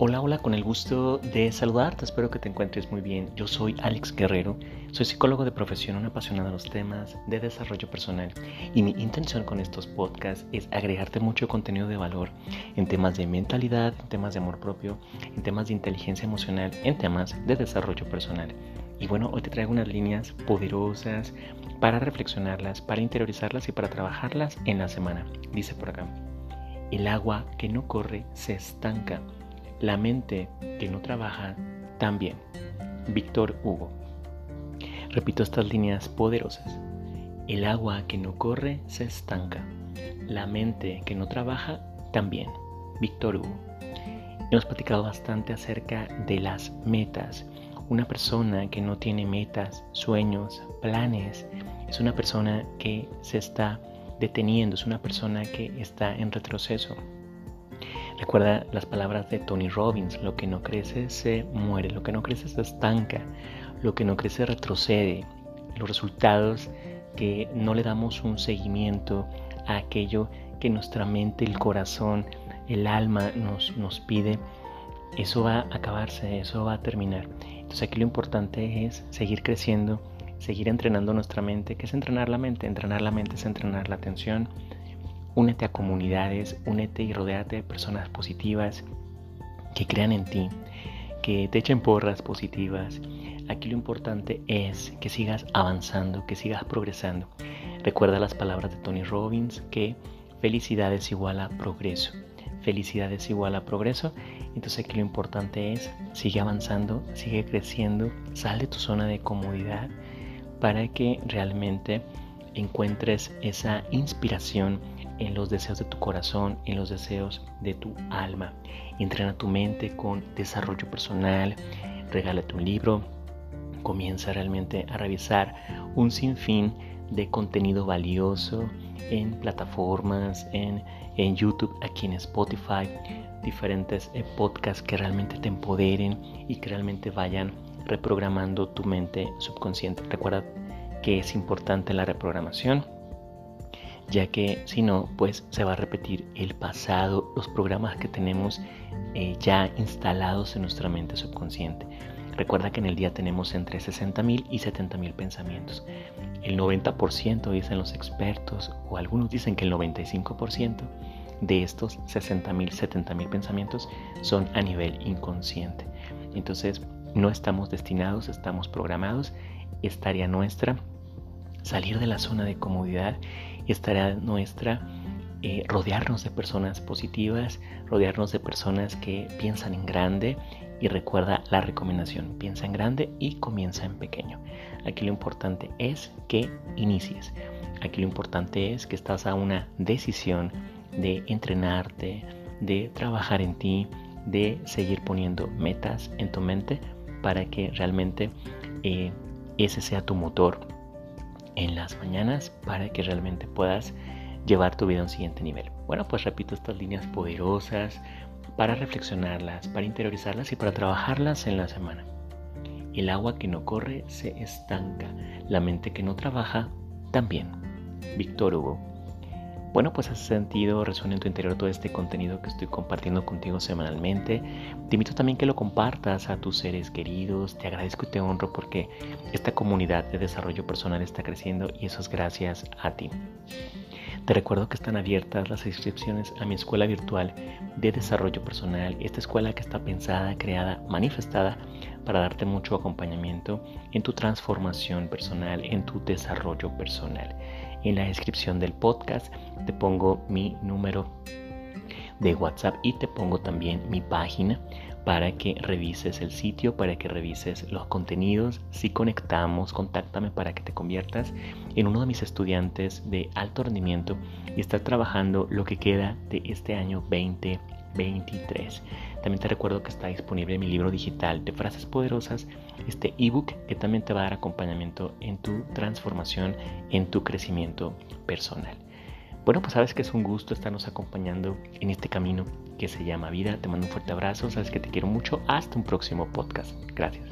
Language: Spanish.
Hola, hola, con el gusto de saludarte, espero que te encuentres muy bien. Yo soy Alex Guerrero, soy psicólogo de profesión, un apasionado de los temas de desarrollo personal y mi intención con estos podcasts es agregarte mucho contenido de valor en temas de mentalidad, en temas de amor propio, en temas de inteligencia emocional, en temas de desarrollo personal. Y bueno, hoy te traigo unas líneas poderosas para reflexionarlas, para interiorizarlas y para trabajarlas en la semana. Dice por acá, el agua que no corre se estanca la mente que no trabaja también. Víctor Hugo. Repito estas líneas poderosas. El agua que no corre se estanca. La mente que no trabaja también. Víctor Hugo. Hemos platicado bastante acerca de las metas. Una persona que no tiene metas, sueños, planes, es una persona que se está deteniendo, es una persona que está en retroceso. Recuerda las palabras de Tony Robbins, lo que no crece se muere, lo que no crece se estanca, lo que no crece retrocede. Los resultados que no le damos un seguimiento a aquello que nuestra mente, el corazón, el alma nos, nos pide, eso va a acabarse, eso va a terminar. Entonces aquí lo importante es seguir creciendo, seguir entrenando nuestra mente. ¿Qué es entrenar la mente? Entrenar la mente es entrenar la atención, Únete a comunidades, únete y rodéate de personas positivas que crean en ti, que te echen porras positivas. Aquí lo importante es que sigas avanzando, que sigas progresando. Recuerda las palabras de Tony Robbins que felicidad es igual a progreso. Felicidad es igual a progreso. Entonces aquí lo importante es sigue avanzando, sigue creciendo, sal de tu zona de comodidad para que realmente encuentres esa inspiración en los deseos de tu corazón, en los deseos de tu alma. Entrena tu mente con desarrollo personal, regálate un libro, comienza realmente a revisar un sinfín de contenido valioso en plataformas, en, en YouTube, aquí en Spotify, diferentes eh, podcasts que realmente te empoderen y que realmente vayan reprogramando tu mente subconsciente. Recuerda que es importante la reprogramación ya que si no, pues se va a repetir el pasado, los programas que tenemos eh, ya instalados en nuestra mente subconsciente. Recuerda que en el día tenemos entre 60.000 y 70.000 pensamientos. El 90% dicen los expertos, o algunos dicen que el 95% de estos 60.000, 70.000 pensamientos son a nivel inconsciente. Entonces, no estamos destinados, estamos programados. Es tarea nuestra salir de la zona de comodidad estará nuestra eh, rodearnos de personas positivas, rodearnos de personas que piensan en grande y recuerda la recomendación, piensa en grande y comienza en pequeño. Aquí lo importante es que inicies. Aquí lo importante es que estás a una decisión de entrenarte, de trabajar en ti, de seguir poniendo metas en tu mente para que realmente eh, ese sea tu motor en las mañanas para que realmente puedas llevar tu vida a un siguiente nivel. Bueno, pues repito estas líneas poderosas para reflexionarlas, para interiorizarlas y para trabajarlas en la semana. El agua que no corre se estanca, la mente que no trabaja también. Víctor Hugo. Bueno, pues has sentido, resuena en tu interior todo este contenido que estoy compartiendo contigo semanalmente. Te invito también que lo compartas a tus seres queridos. Te agradezco y te honro porque esta comunidad de desarrollo personal está creciendo y eso es gracias a ti. Te recuerdo que están abiertas las inscripciones a mi escuela virtual de desarrollo personal, esta escuela que está pensada, creada, manifestada para darte mucho acompañamiento en tu transformación personal, en tu desarrollo personal. En la descripción del podcast te pongo mi número de WhatsApp y te pongo también mi página para que revises el sitio, para que revises los contenidos. Si conectamos, contáctame para que te conviertas en uno de mis estudiantes de alto rendimiento y estar trabajando lo que queda de este año 2023. También te recuerdo que está disponible mi libro digital de frases poderosas, este ebook que también te va a dar acompañamiento en tu transformación, en tu crecimiento personal. Bueno, pues sabes que es un gusto estarnos acompañando en este camino que se llama vida. Te mando un fuerte abrazo, sabes que te quiero mucho. Hasta un próximo podcast. Gracias.